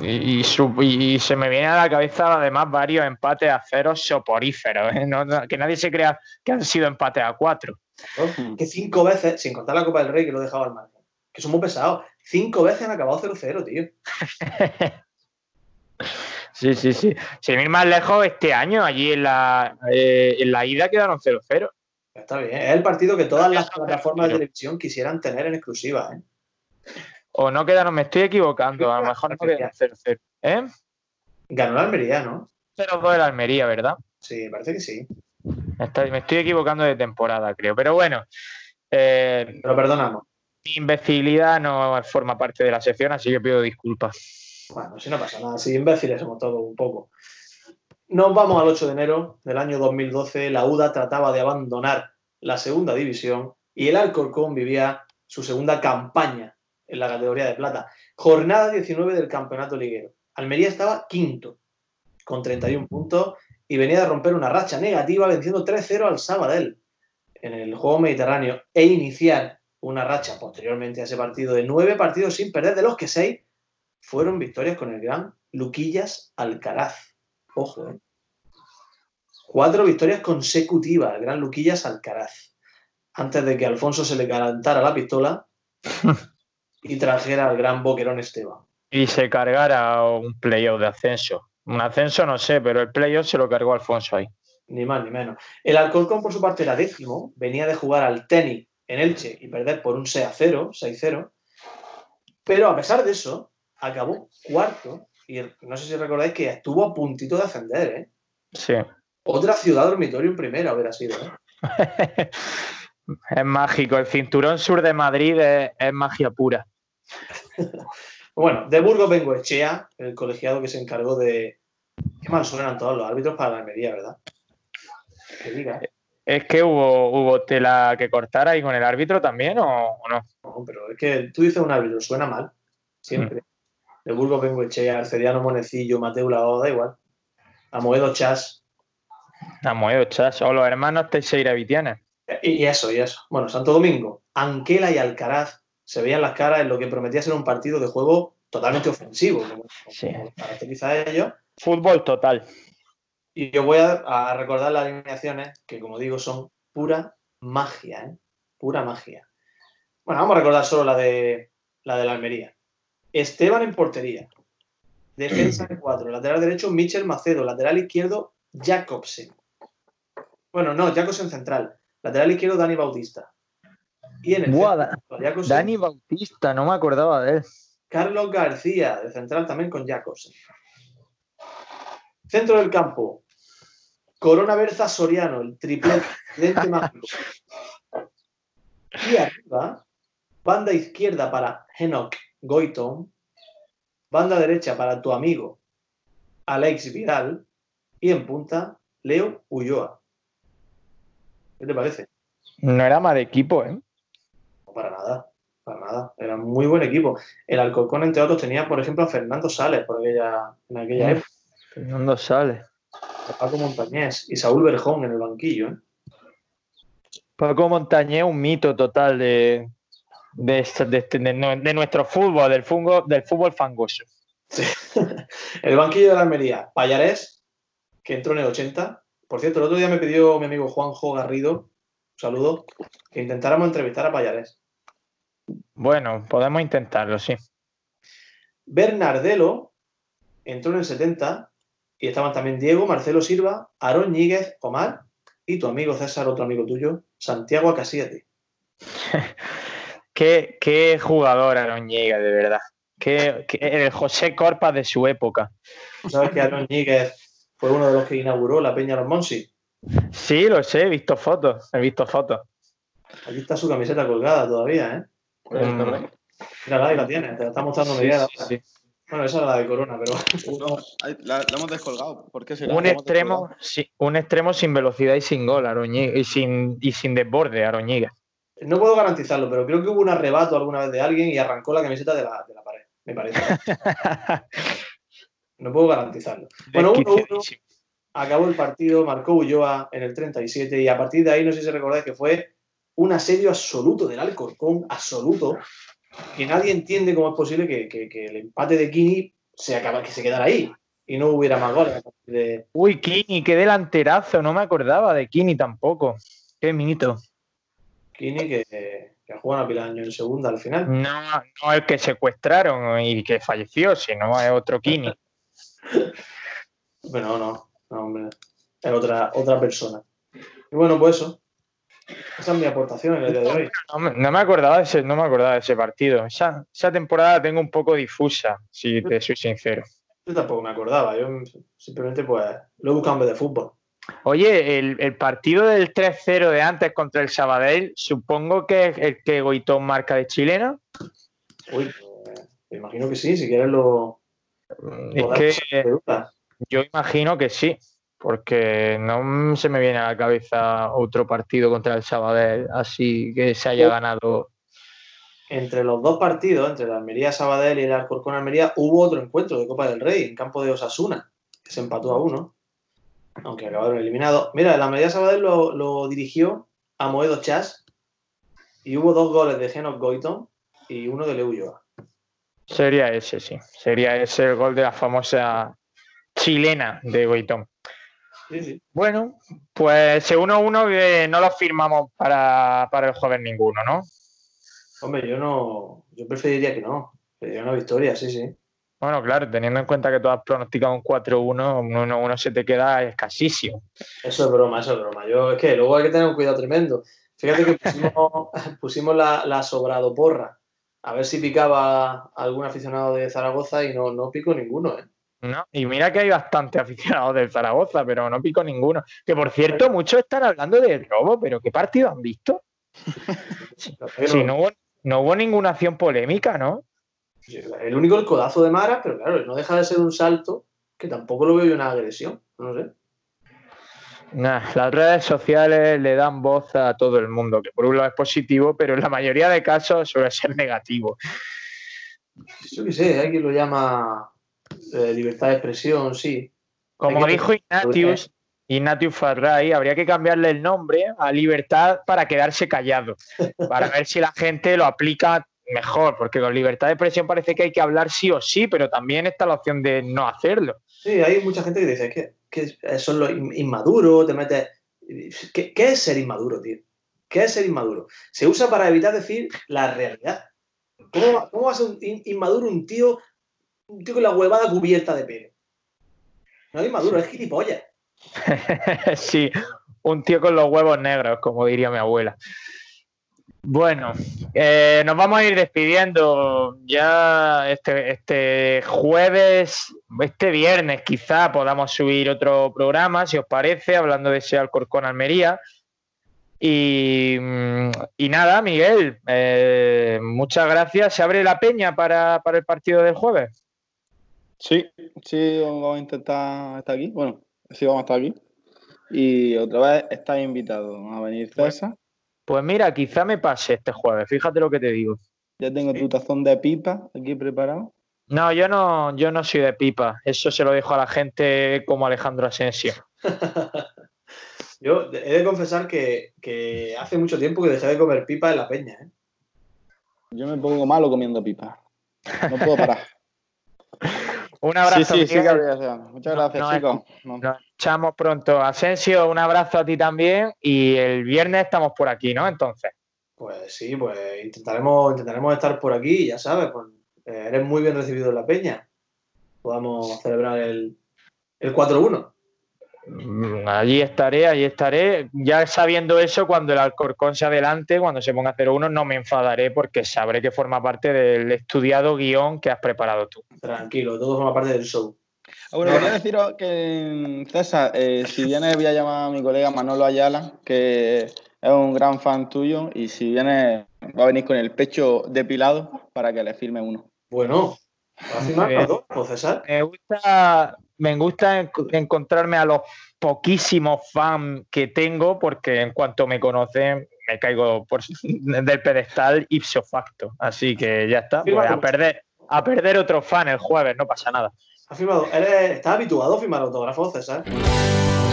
Y, y su- y se me viene a la cabeza además varios empates a cero soporíferos. ¿eh? No- no- que nadie se crea que han sido empates a cuatro. ¿no? Que cinco veces, sin contar la Copa del Rey que lo he dejado al margen, que son muy pesados, cinco veces han acabado 0-0, tío. Sí, sí, sí. Sin ir más lejos, este año, allí en la, eh, en la ida quedaron 0-0. Está bien, es el partido que todas las plataformas de televisión quisieran tener en exclusiva, ¿eh? O no quedaron, me estoy equivocando, a lo mejor no quedaron 0-0. ¿Eh? Ganó la Almería, ¿no? 0-2 el Almería, ¿verdad? Sí, parece que sí. Me estoy equivocando de temporada, creo. Pero bueno, eh, Lo perdonamos. mi imbecilidad no forma parte de la sección, así que pido disculpas. Bueno, si no pasa nada, si imbéciles somos todos un poco. Nos vamos al 8 de enero del año 2012. La UDA trataba de abandonar la segunda división y el Alcorcón vivía su segunda campaña en la categoría de plata. Jornada 19 del campeonato liguero. Almería estaba quinto con 31 puntos y venía de romper una racha negativa venciendo 3-0 al Sabadell en el juego mediterráneo e iniciar una racha posteriormente a ese partido de nueve partidos sin perder, de los que seis fueron victorias con el gran Luquillas Alcaraz. Ojo, ¿eh? Cuatro victorias consecutivas, el gran Luquillas Alcaraz. Antes de que Alfonso se le calentara la pistola y trajera al gran Boquerón Esteban. Y se cargara un playoff de ascenso. Un ascenso no sé, pero el playoff se lo cargó Alfonso ahí. Ni más ni menos. El Alcorcón, por su parte, era décimo. Venía de jugar al tenis en Elche y perder por un 6 a 0, 6-0. Pero a pesar de eso, acabó cuarto. Y no sé si recordáis que estuvo a puntito de ascender, ¿eh? Sí. Otra ciudad dormitorio en primera hubiera sido, ¿eh? Es mágico. El cinturón sur de Madrid es, es magia pura. Bueno, de Burgos vengo Echea, el colegiado que se encargó de. Qué mal suenan todos los árbitros para la Almería, ¿verdad? Que diga. ¿Es que hubo, hubo tela que cortar ahí con el árbitro también o, o no? No, pero es que tú dices un árbitro, suena mal. Siempre. De Burgos vengo Echea, Arcediano Monecillo, Mateo Lao, da igual. Amoedo Chas. Amoedo, chas. O los hermanos Teixeira Vitianes. Y, y eso, y eso. Bueno, Santo Domingo, Anquela y Alcaraz se veían las caras en lo que prometía ser un partido de juego totalmente ofensivo, como, Sí. como caracteriza a ellos. Fútbol total. Y yo voy a, a recordar las alineaciones que, como digo, son pura magia, ¿eh? Pura magia. Bueno, vamos a recordar solo la de la de la Almería. Esteban en portería. Defensa en cuatro. Lateral derecho, Michel Macedo. Lateral izquierdo, Jacobsen. Bueno, no, Jacobsen central. Lateral izquierdo, Dani Bautista. Y en el Buah, centro, Jacobsen, Dani Bautista, no me acordaba de él. Carlos García, de central también con Jacobsen. Centro del campo. Corona Berza Soriano, el triplete dente mágico. Y arriba, banda izquierda para Enoch Goitom, banda derecha para tu amigo Alex Vidal y en punta Leo Ulloa. ¿Qué te parece? No era mal equipo, ¿eh? No, para nada, para nada. Era un muy buen equipo. El Alcorcón, entre otros, tenía, por ejemplo, a Fernando Sales por aquella, en aquella época. Fernando sale. a Paco Montañés y Saúl Berjón en el banquillo. ¿eh? Paco Montañé, un mito total de, de, este- de de nu- de nuestro fútbol, del fútbol, del fútbol fangoso. el banquillo de la Almería, Payarés, que entró en el 80. Por cierto, el otro día me pidió mi amigo Juanjo Garrido, un saludo, que intentáramos entrevistar a Payarés. Bueno, podemos intentarlo, sí. Bernardelo entró en el 70 y estaban también Diego, Marcelo Silva, Aarón Ñíguez, Omar y tu amigo César, otro amigo tuyo, Santiago Acasíate. Qué, qué jugador Aaron Ñiga, de verdad. Qué, qué- el José Corpas de su época. ¿Sabes que Aarón Ñíguez fue uno de los que inauguró la Peña Los Monsi? Sí, lo sé, he visto fotos, he visto fotos. Aquí está su camiseta colgada todavía, ¿eh? Mm. Mira, ahí la tiene, te la está mostrando Sí, Miguel. sí. Bueno, esa es la de Corona, pero No, ahí la, la hemos descolgado. ¿Por qué será? Un extremo, descolgado. sí, un extremo sin velocidad y sin gol, Aaron Ñiga, y sin, y sin desborde, Aaron Ñiga. no puedo garantizarlo, pero creo que hubo un arrebato alguna vez de alguien y arrancó la camiseta de la, de la pared, me parece. No puedo garantizarlo. Bueno, 1-1, Desquiciadísimo. acabó el partido, marcó Ulloa en el 37 y a partir de ahí, no sé si recordáis que fue un asedio absoluto del Alcorcón, absoluto, que nadie entiende cómo es posible que, que- que el empate de Kini se, acaba, que se quedara ahí y no hubiera más goles. De, Uy, Kini, qué delanterazo, no me acordaba de Kini tampoco. Qué mito. Kini que, que jugado una pila de años en segunda al final. No, no el que secuestraron y que falleció, sino es otro Kini. Bueno, no, no, hombre. Es otra, otra persona. Y bueno, pues eso. Esa es mi aportación en el día de hoy. No, me- no me acordaba de ese, no me acordaba de ese partido. Esa, esa temporada la tengo un poco difusa, si te soy sincero. Yo tampoco me acordaba. Yo simplemente pues lo he buscado en vez de fútbol. Oye, el, el partido del 3-0 de antes contra el Sabadell, supongo que es el que Goitón marca de chilena. Uy, pues, me imagino que sí, si quieres lo. Es lo damos que yo imagino que sí, porque no se me viene a la cabeza otro partido contra el Sabadell, así que se haya ganado. Entre los dos partidos, entre la Almería Sabadell y el Alcorcón Almería, hubo otro encuentro de Copa del Rey en campo de Osasuna, que se empató a uno, aunque acabaron eliminados. Mira, la Almería Sabadell lo, lo dirigió a Moedo Chas y hubo dos goles de Genos Goitom y uno de Leuyoa. Sería ese, sí. Sería ese el gol de la famosa chilena de Goitón. Sí, sí. Bueno, pues ese 1-1 que no lo firmamos para, para el jueves ninguno, ¿no? Hombre, yo no. Yo preferiría que no. Preferiría una victoria, sí, sí. Bueno, claro, teniendo en cuenta que tú has pronosticado un 4-1, un 1-1 se te queda escasísimo. Eso es broma, eso es broma. Yo, es que luego hay que tener un cuidado tremendo. Fíjate que pusimos, pusimos la, la sobrado porra. A ver si picaba algún aficionado de Zaragoza y no, no pico ninguno, ¿eh? ¿No? Y mira que hay bastante aficionados del Zaragoza, pero no pico ninguno. Que por cierto, muchos están hablando del robo, pero ¿qué partido han visto? Si no hubo, no hubo ninguna acción polémica, ¿no? El único el codazo de Mara, pero claro, no deja de ser un salto que tampoco lo veo yo una agresión. No sé. Nah, las redes sociales le dan voz a todo el mundo, que por un lado es positivo, pero en la mayoría de casos suele ser negativo. Yo qué sé, hay quien lo llama eh, libertad de expresión, sí. Como Hay que- dijo Ignatius, Ignatius Farray, habría que cambiarle el nombre a libertad para quedarse callado, para ver si la gente lo aplica mejor, porque con libertad de expresión parece que hay que hablar sí o sí, pero también está la opción de no hacerlo. Sí, hay mucha gente que dice que, que eso es lo in- inmaduro, te metes. ¿Qué, qué es ser inmaduro, tío? ¿Qué es ser inmaduro? Se usa para evitar decir la realidad. ¿Cómo, va- cómo va a ser un in- inmaduro un tío, tío con la huevada cubierta de pelo? No es inmaduro, es gilipollas. sí, un tío con los huevos negros, como diría mi abuela. Bueno, eh, nos vamos a ir despidiendo. Ya este, este jueves, este viernes quizá podamos subir otro programa, si os parece, hablando de ese Alcorcón Almería. Y, y nada, Miguel, eh, muchas gracias. ¿Se abre la peña para, para el partido del jueves? Sí, sí, vamos a intentar estar aquí. Bueno, sí, vamos a estar aquí. Y otra vez estáis invitados a venir César. Pues mira, quizá me pase este jueves, fíjate lo que te digo. Ya tengo tu tazón de pipa aquí preparado. No, yo no, yo no soy de pipa. Eso se lo dejo a la gente como Alejandro Asensio. Yo he de confesar que, que hace mucho tiempo que dejé de comer pipa en la peña. ¿eh? Yo me pongo malo comiendo pipa. No puedo parar. Un abrazo. sí, sí, sí. Gabriel. Muchas No, gracias, no, chicos. No. Nos echamos pronto. Asensio, un abrazo a ti también. Y el viernes estamos por aquí, ¿no? Entonces. Pues sí, pues intentaremos, intentaremos estar por aquí, ya sabes, pues, eh, eres muy bien recibido en la peña. Podamos celebrar el, el 4-1. Mm, Allí estaré, allí estaré. Ya sabiendo eso, cuando el Alcorcón se adelante, cuando se ponga 0-1, no me enfadaré porque sabré que forma parte del estudiado guion que has preparado tú. Tranquilo, todo forma parte del show. Bueno, quería deciros que, César, eh, si vienes voy a llamar a mi colega Manolo Ayala, que es un gran fan tuyo, y si vienes va a venir con el pecho depilado para que le firme uno. Bueno, ¿vas a firmar César? Me gusta, me gusta enc- encontrarme a los poquísimos fans que tengo, porque en cuanto me conocen, me caigo por, del pedestal ipso facto. Así que ya está. Pues a perder, a perder otro fan el jueves, no pasa nada. ¿Has firmado? ¿Eres, ¿Estás habituado a firmar autógrafos, César?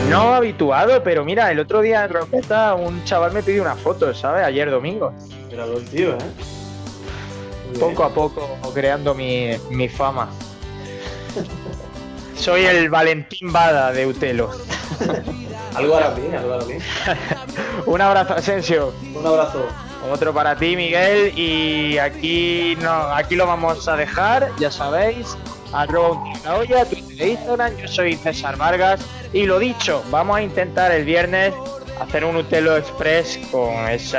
No habituado, pero mira, el otro día en Roqueta un chaval me pidió una foto, ¿sabes? Ayer domingo. Míralo el tío, ¿eh? poco a poco creando mi, mi fama. Soy el Valentín Bada de Utelo. algo hará bien, algo hará bien. Un abrazo, Asensio. Un abrazo. Otro para ti, Miguel. Y aquí no, aquí lo vamos a dejar, ya sabéis. Arroba un la olla, Twitter de Instagram. Yo soy César Vargas. Y lo dicho, vamos a intentar el viernes hacer un Utelo Express con ese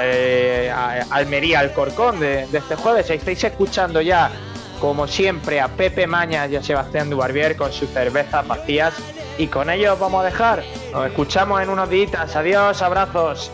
eh, a- Almería Alcorcón de, de este jueves. Estáis escuchando ya, como siempre, a Pepe Mañas y a Sebastián Dubarbier con sus cervezas vacías. Y con ellos vamos a dejar. Nos escuchamos en unos días. Adiós, abrazos.